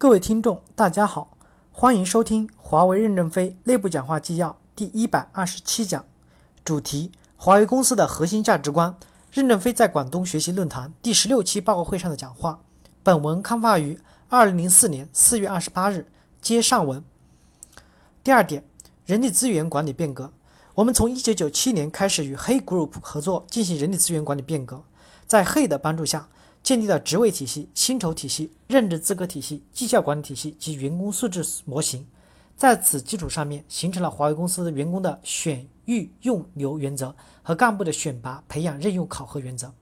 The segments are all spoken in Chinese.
各位听众，大家好，欢迎收听华为任正非内部讲话纪要第一百二十七讲，主题：华为公司的核心价值观。任正非在广东学习论坛第十六期报告会上的讲话。本文刊发于二零零四年四月二十八日，接上文。第二点，人力资源管理变革。我们从一九九七年开始与黑 Group 合作进行人力资源管理变革，在黑的帮助下。建立了职位体系、薪酬体系、任职资格体系、绩效管理体系及员工素质模型，在此基础上面形成了华为公司员工的选育用留原则和干部的选拔培养任用考核原则。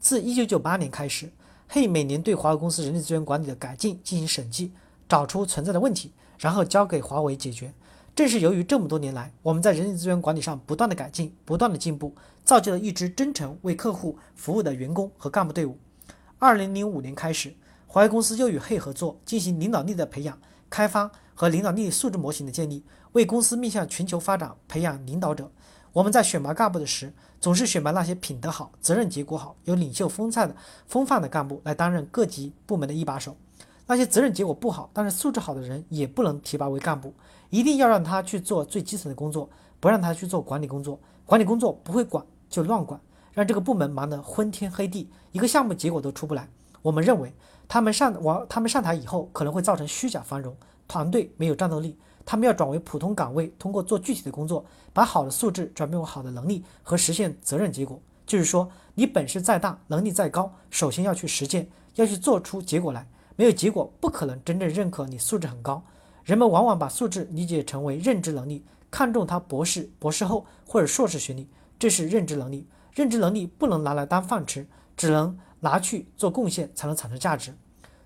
自1998年开始，嘿每年对华为公司人力资源管理的改进进行审计，找出存在的问题，然后交给华为解决。正是由于这么多年来我们在人力资源管理上不断的改进、不断的进步，造就了一支真诚为客户服务的员工和干部队伍。二零零五年开始，华为公司又与嘿合作，进行领导力的培养、开发和领导力素质模型的建立，为公司面向全球发展培养领导者。我们在选拔干部的时，总是选拔那些品德好、责任结果好、有领袖风采的风范的干部来担任各级部门的一把手。那些责任结果不好，但是素质好的人也不能提拔为干部，一定要让他去做最基层的工作，不让他去做管理工作。管理工作不会管就乱管。让这个部门忙得昏天黑地，一个项目结果都出不来。我们认为，他们上往他们上台以后，可能会造成虚假繁荣，团队没有战斗力。他们要转为普通岗位，通过做具体的工作，把好的素质转变为好的能力和实现责任结果。就是说，你本事再大，能力再高，首先要去实践，要去做出结果来。没有结果，不可能真正认可你素质很高。人们往往把素质理解成为认知能力，看重他博士、博士后或者硕士学历，这是认知能力。认知能力不能拿来当饭吃，只能拿去做贡献，才能产生价值。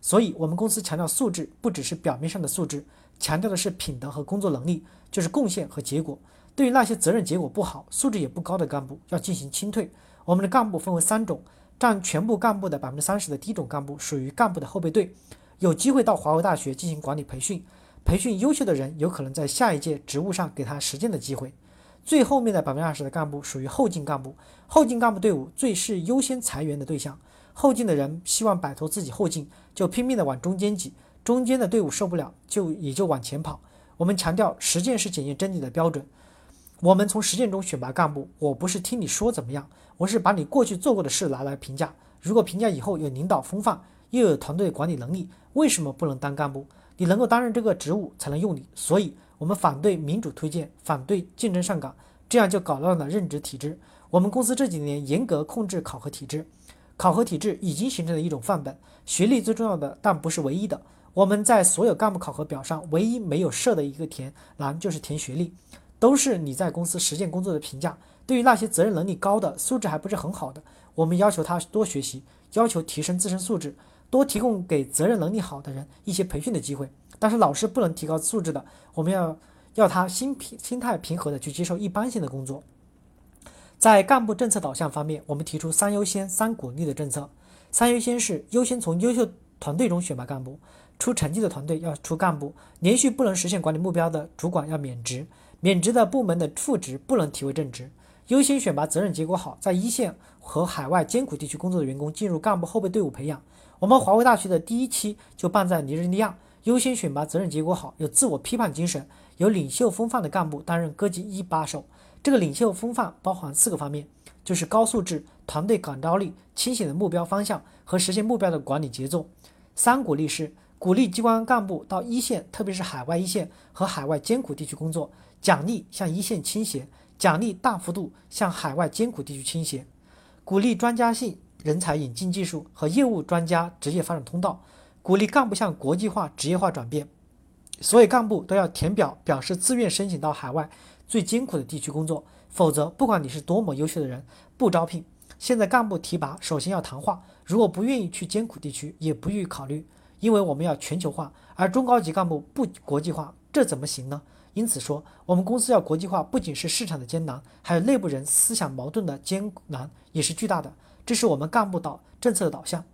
所以，我们公司强调素质，不只是表面上的素质，强调的是品德和工作能力，就是贡献和结果。对于那些责任结果不好、素质也不高的干部，要进行清退。我们的干部分为三种：占全部干部的百分之三十的第一种干部，属于干部的后备队，有机会到华为大学进行管理培训，培训优秀的人，有可能在下一届职务上给他实践的机会。最后面的百分之二十的干部属于后进干部，后进干部队伍最是优先裁员的对象。后进的人希望摆脱自己后进，就拼命的往中间挤，中间的队伍受不了，就也就往前跑。我们强调实践是检验真理的标准，我们从实践中选拔干部。我不是听你说怎么样，我是把你过去做过的事拿来评价。如果评价以后有领导风范，又有团队管理能力，为什么不能当干部？你能够担任这个职务，才能用你。所以。我们反对民主推荐，反对竞争上岗，这样就搞乱了任职体制。我们公司这几年严格控制考核体制，考核体制已经形成了一种范本。学历最重要的，但不是唯一的。我们在所有干部考核表上，唯一没有设的一个填栏就是填学历，都是你在公司实践工作的评价。对于那些责任能力高的、素质还不是很好的，我们要求他多学习，要求提升自身素质，多提供给责任能力好的人一些培训的机会。但是老师不能提高素质的，我们要要他心平心态平和的去接受一般性的工作。在干部政策导向方面，我们提出三优先三鼓励的政策。三优先是优先从优秀团队中选拔干部，出成绩的团队要出干部，连续不能实现管理目标的主管要免职，免职的部门的副职不能提为正职。优先选拔责任结果好，在一线和海外艰苦地区工作的员工进入干部后备队伍培养。我们华为大学的第一期就办在尼日利亚。优先选拔责任结果好、有自我批判精神、有领袖风范的干部担任各级一把手。这个领袖风范包含四个方面，就是高素质、团队感召力、清醒的目标方向和实现目标的管理节奏。三鼓励是鼓励机关干部到一线，特别是海外一线和海外艰苦地区工作，奖励向一线倾斜，奖励大幅度向海外艰苦地区倾斜。鼓励专家性人才引进技术和业务专家职业发展通道。鼓励干部向国际化、职业化转变，所有干部都要填表表示自愿申请到海外最艰苦的地区工作，否则不管你是多么优秀的人，不招聘。现在干部提拔首先要谈话，如果不愿意去艰苦地区，也不予考虑，因为我们要全球化，而中高级干部不国际化，这怎么行呢？因此说，我们公司要国际化，不仅是市场的艰难，还有内部人思想矛盾的艰难也是巨大的。这是我们干部导政策的导向。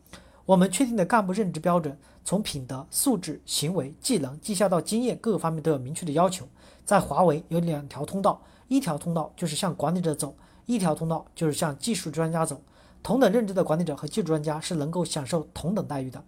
我们确定的干部任职标准，从品德、素质、行为、技能、绩效到经验各个方面都有明确的要求。在华为有两条通道，一条通道就是向管理者走，一条通道就是向技术专家走。同等任职的管理者和技术专家是能够享受同等待遇的。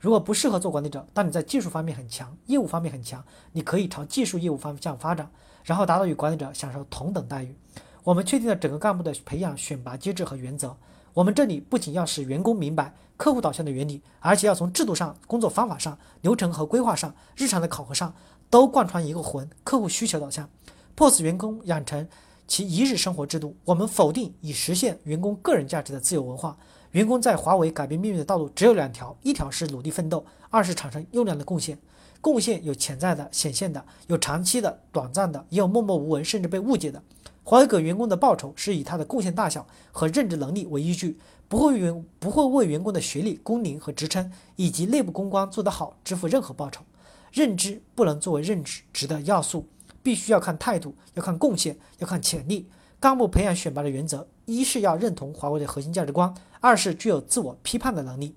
如果不适合做管理者，当你在技术方面很强，业务方面很强，你可以朝技术业务方向发展，然后达到与管理者享受同等待遇。我们确定了整个干部的培养选拔机制和原则。我们这里不仅要使员工明白客户导向的原理，而且要从制度上、工作方法上、流程和规划上、日常的考核上都贯穿一个魂：客户需求导向，迫使员工养成其一日生活制度。我们否定以实现员工个人价值的自由文化。员工在华为改变命运的道路只有两条：一条是努力奋斗，二是产生优良的贡献。贡献有潜在的、显现的，有长期的、短暂的，也有默默无闻甚至被误解的。华为给员工的报酬是以他的贡献大小和任职能力为依据，不会员不会为员工的学历、工龄和职称以及内部公关做得好支付任何报酬。认知不能作为任职的要素，必须要看态度，要看贡献，要看潜力。干部培养选拔的原则，一是要认同华为的核心价值观，二是具有自我批判的能力。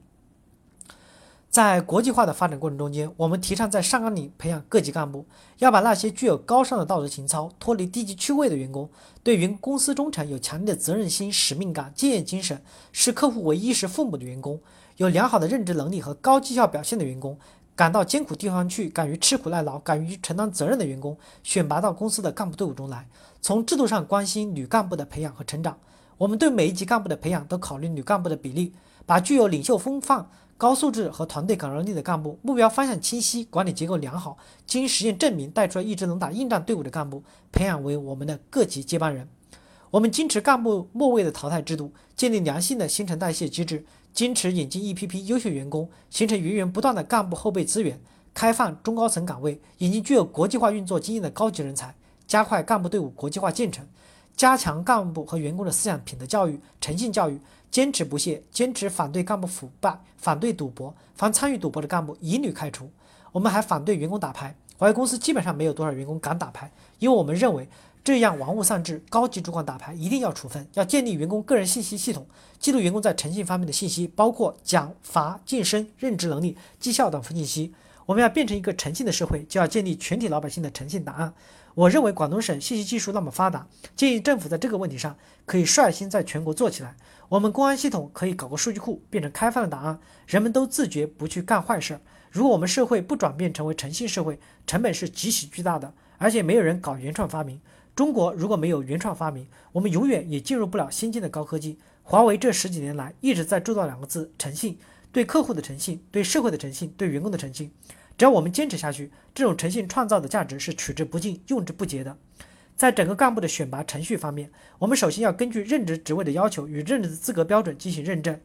在国际化的发展过程中间，我们提倡在上岗岭培养各级干部，要把那些具有高尚的道德情操、脱离低级趣味的员工，对员公司忠诚、有强烈的责任心、使命感、敬业精神，视客户为衣食父母的员工，有良好的认知能力和高绩效表现的员工，敢到艰苦地方去、敢于吃苦耐劳、敢于承担责任的员工，选拔到公司的干部队伍中来。从制度上关心女干部的培养和成长，我们对每一级干部的培养都考虑女干部的比例，把具有领袖风范。高素质和团队感染力的干部，目标方向清晰，管理结构良好，经实验证明带出了一支能打硬仗队伍的干部，培养为我们的各级接班人。我们坚持干部末位的淘汰制度，建立良性的新陈代谢机制，坚持引进一批批优秀员工，形成源源不断的干部后备资源，开放中高层岗位，引进具有国际化运作经验的高级人才，加快干部队伍国际化进程，加强干部和员工的思想品德教育、诚信教育。坚持不懈，坚持反对干部腐败，反对赌博，凡参与赌博的干部一律开除。我们还反对员工打牌，华为公司基本上没有多少员工敢打牌，因为我们认为这样玩物丧志。高级主管打牌一定要处分，要建立员工个人信息系统，记录员工在诚信方面的信息，包括奖罚、晋升、任职能力、绩效等信息。我们要变成一个诚信的社会，就要建立全体老百姓的诚信档案。我认为广东省信息技术那么发达，建议政府在这个问题上可以率先在全国做起来。我们公安系统可以搞个数据库，变成开放的档案，人们都自觉不去干坏事。如果我们社会不转变成为诚信社会，成本是极其巨大的，而且没有人搞原创发明。中国如果没有原创发明，我们永远也进入不了先进的高科技。华为这十几年来一直在铸造两个字：诚信，对客户的诚信，对社会的诚信，对员工的诚信。只要我们坚持下去，这种诚信创造的价值是取之不尽、用之不竭的。在整个干部的选拔程序方面，我们首先要根据任职职位的要求与任职的资格标准进行认证。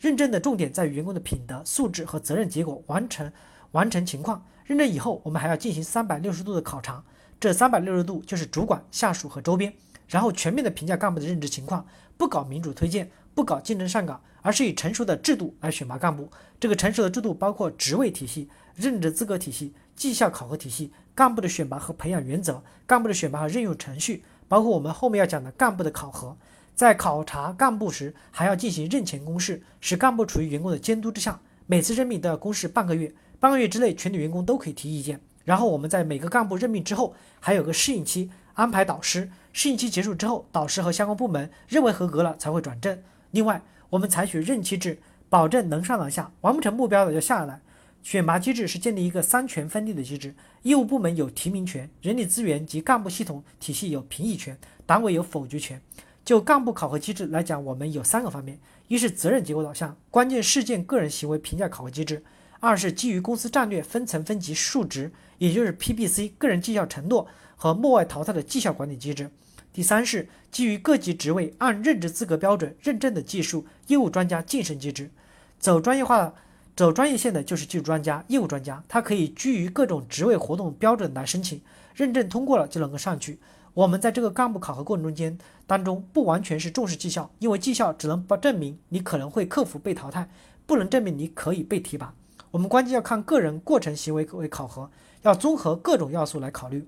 认证的重点在于员工的品德、素质和责任结果完成完成情况。认证以后，我们还要进行三百六十度的考察，这三百六十度就是主管、下属和周边，然后全面的评价干部的任职情况，不搞民主推荐，不搞竞争上岗，而是以成熟的制度来选拔干部。这个成熟的制度包括职位体系。任职资格体系、绩效考核体系、干部的选拔和培养原则、干部的选拔和任用程序，包括我们后面要讲的干部的考核。在考察干部时，还要进行任前公示，使干部处于员工的监督之下。每次任命都要公示半个月，半个月之内全体员工都可以提意见。然后我们在每个干部任命之后，还有个适应期，安排导师。适应期结束之后，导师和相关部门认为合格了才会转正。另外，我们采取任期制，保证能上能下，完不成目标的就下来。选拔机制是建立一个三权分立的机制，业务部门有提名权，人力资源及干部系统体系有评议权，党委有否决权。就干部考核机制来讲，我们有三个方面：一是责任结果导向，关键事件个人行为评价考核机制；二是基于公司战略分层分级数值，也就是 PBC 个人绩效承诺和末外淘汰的绩效管理机制；第三是基于各级职位按任职资格标准认证的技术业务专家晋升机制，走专业化。走专业线的就是技术专家、业务专家，他可以基于各种职位活动标准来申请，认证通过了就能够上去。我们在这个干部考核过程中间当中，不完全是重视绩效，因为绩效只能不证明你可能会克服被淘汰，不能证明你可以被提拔。我们关键要看个人过程行为为考核，要综合各种要素来考虑。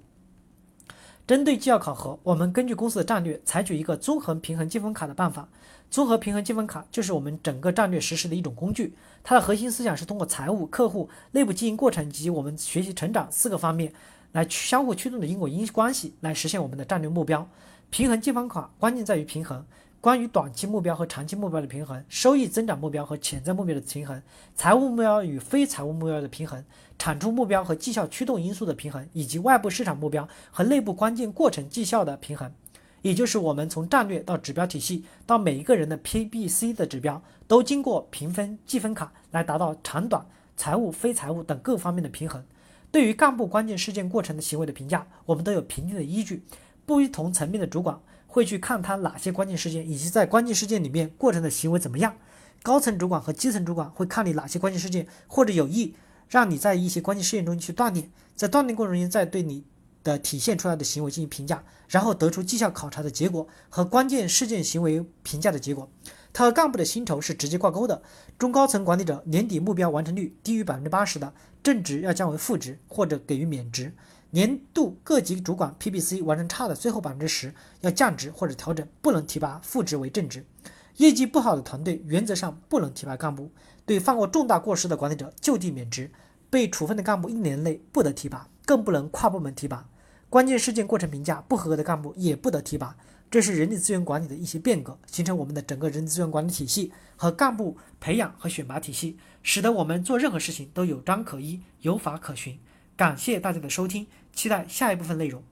针对绩效考核，我们根据公司的战略，采取一个综合平衡积分卡的办法。综合平衡积分卡就是我们整个战略实施的一种工具，它的核心思想是通过财务、客户、内部经营过程及我们学习成长四个方面来相互驱动的因果因关系来实现我们的战略目标。平衡积分卡关键在于平衡，关于短期目标和长期目标的平衡，收益增长目标和潜在目标的平衡，财务目标与非财务目标的平衡，产出目标和绩效驱动因素的平衡，以及外部市场目标和内部关键过程绩效的平衡。也就是我们从战略到指标体系到每一个人的 PBC 的指标，都经过评分计分卡来达到长短、财务、非财务等各方面的平衡。对于干部关键事件过程的行为的评价，我们都有评定的依据。不同层面的主管。会去看他哪些关键事件，以及在关键事件里面过程的行为怎么样。高层主管和基层主管会看你哪些关键事件，或者有意让你在一些关键事件中去锻炼，在锻炼过程中再对你的体现出来的行为进行评价，然后得出绩效考察的结果和关键事件行为评价的结果。它和干部的薪酬是直接挂钩的。中高层管理者年底目标完成率低于百分之八十的，正值要降为负值或者给予免职。年度各级主管 PBC 完成差的最后百分之十要降职或者调整，不能提拔副职为正职。业绩不好的团队原则上不能提拔干部。对犯过重大过失的管理者就地免职。被处分的干部一年内不得提拔，更不能跨部门提拔。关键事件过程评价不合格的干部也不得提拔。这是人力资源管理的一些变革，形成我们的整个人力资源管理体系和干部培养和选拔体系，使得我们做任何事情都有章可依、有法可循。感谢大家的收听，期待下一部分内容。